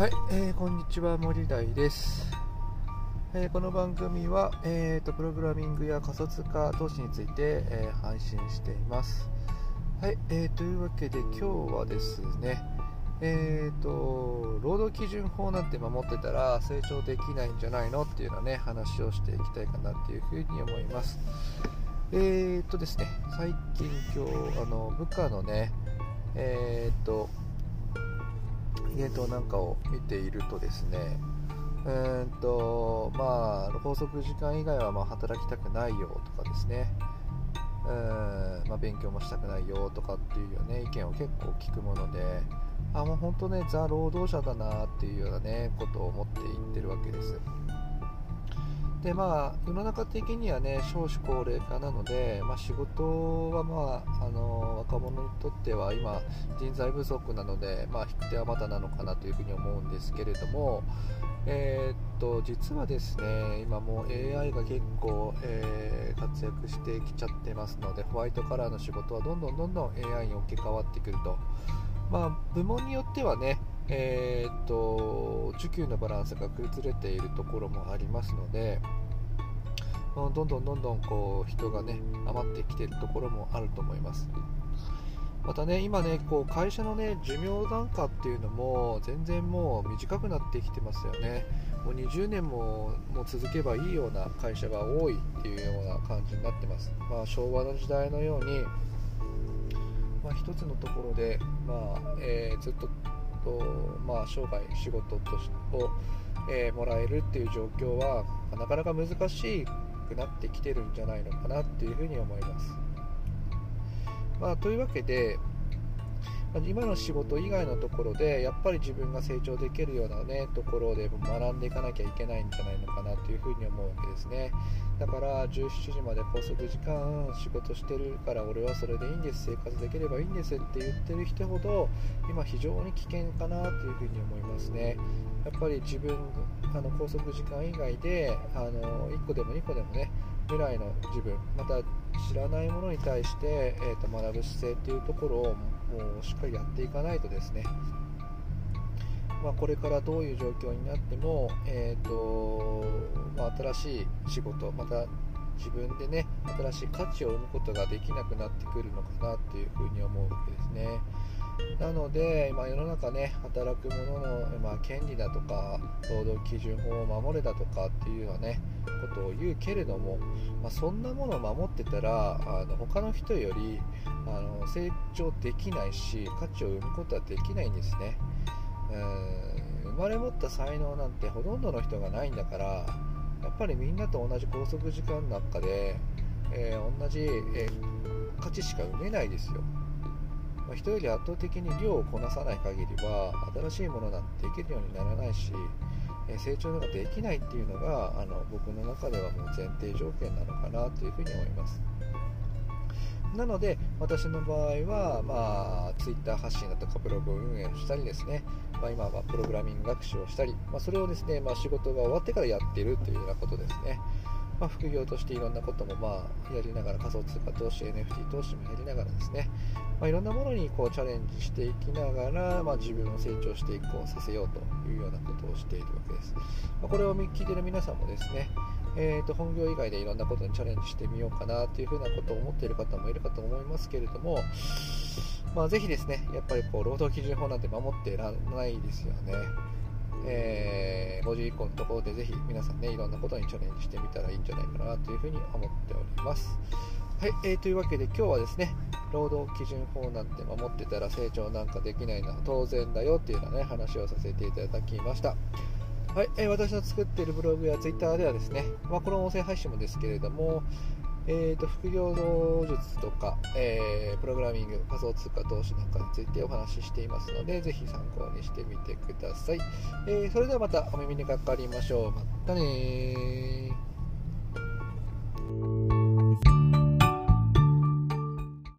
はい、えー、こんにちは森大です、えー、この番組は、えーと、プログラミングや仮想通貨投資について、えー、配信しています。はい、えー、というわけで今日はですねえーと、労働基準法なんて守ってたら成長できないんじゃないのっていうようなね話をしていきたいかなっていうふうに思います。えーとですね最近今日あの部下のねえーとイベントなんかを見ているとですねうんとまあ拘束時間以外はま働きたくないよとかですね。うんまあ、勉強もしたくないよとかっていうよね意見を結構聞くものであもう本当ねザ・労働者だなっていうようなねことを思って言ってるわけです。でまあ世の中的にはね少子高齢化なので、まあ、仕事はまああの若者にとっては今人材不足なので、まあ、引く手はまだなのかなというふうに思うんですけれどもえー、っと実はですね今もう AI が結構、えー、活躍してきちゃってますのでホワイトカラーの仕事はどんどんどんどん AI に置き換わってくると、まあ、部門によってはねえー、っと需給のバランスが崩れているところもありますのでどんどんどんどんこう人がね余ってきているところもあると思います。またね今ねこう会社のね寿命段階っていうのも全然もう短くなってきてますよね。もう20年ももう続けばいいような会社が多いっていうような感じになってます、まあ、昭和の時代のように、まあ、一つのところで、まあえー、ずっとと、まあ、生涯仕事とを、えー、もらえるっていう状況はなかなか難しくなってきてるんじゃないのかなっていうふうに思います。まあ、というわけで、今の仕事以外のところでやっぱり自分が成長できるような、ね、ところで学んでいかなきゃいけないんじゃないのかなというふうに思うわけですね。だから17時まで拘束時間仕事してるから俺はそれでいいんです。生活できればいいんですって言ってる人ほど今非常に危険かなというふうに思いますね。やっぱり自分あの拘束時間以外であの1個でも2個でもね未来の自分また知らないものに対して、えーと、学ぶ姿勢っていうところをもうしっかりやっていかないとですね、まあ、これからどういう状況になっても、えーとまあ、新しい仕事また自分でね新しい価値を生むことができなくなってくるのかなっていうふうに思うわけですね。なので、まあ、世の中ね働く者の、まあ、権利だとか労働基準法を守れだとかっていうようなねことを言うけれども、まあ、そんなものを守ってたらあの他の人よりあの成長できないし価値を生むことはできないんですね。生まれ持った才能なんてほとんどの人がないんだからやっぱりみんなと同じ拘束時間の中で、えー、同じ、えー、価値しか生めないですよ。まあ、人より圧倒的に量をこなさない限りは新しいものなんてできるようにならないし、え成長ができないっていうのがあの僕の中ではもう前提条件なのかなというふうに思います。なので私の場合は、まあ、Twitter 発信だとかブログを運営したりですね、まあ、今はプログラミング学習をしたり、まあ、それをですね、まあ、仕事が終わってからやっているというようなことですね。まあ、副業としていろんなこともまあやりながら仮想通貨投資 NFT 投資もやりながらですね、まあ、いろんなものにこうチャレンジしていきながら、まあ、自分を成長していこうさせようというようなことをしているわけです、まあ、これを聞いている皆さんもですねえー、と本業以外でいろんなことにチャレンジしてみようかなというふうなことを思っている方もいるかと思いますけれども、まあ、ぜひですねやっぱりこう労働基準法なんて守っていらないですよね。えー、5時以降のところでぜひ皆さんねいろんなことにチャレンジしてみたらいいんじゃないかなというふうに思っております。はい、えー、というわけで今日はですね労働基準法なんて守ってたら成長なんかできないのは当然だよっていうようなね話をさせていただきました。はい、えー、私の作っているブログやツイッターではですね、まあ、この音声配信もですけれども、えーと、副業の術とか、えー、プログラミング、仮想通貨投資なんかについてお話ししていますので、ぜひ参考にしてみてください。えー、それではまたお耳にかかりましょう。またね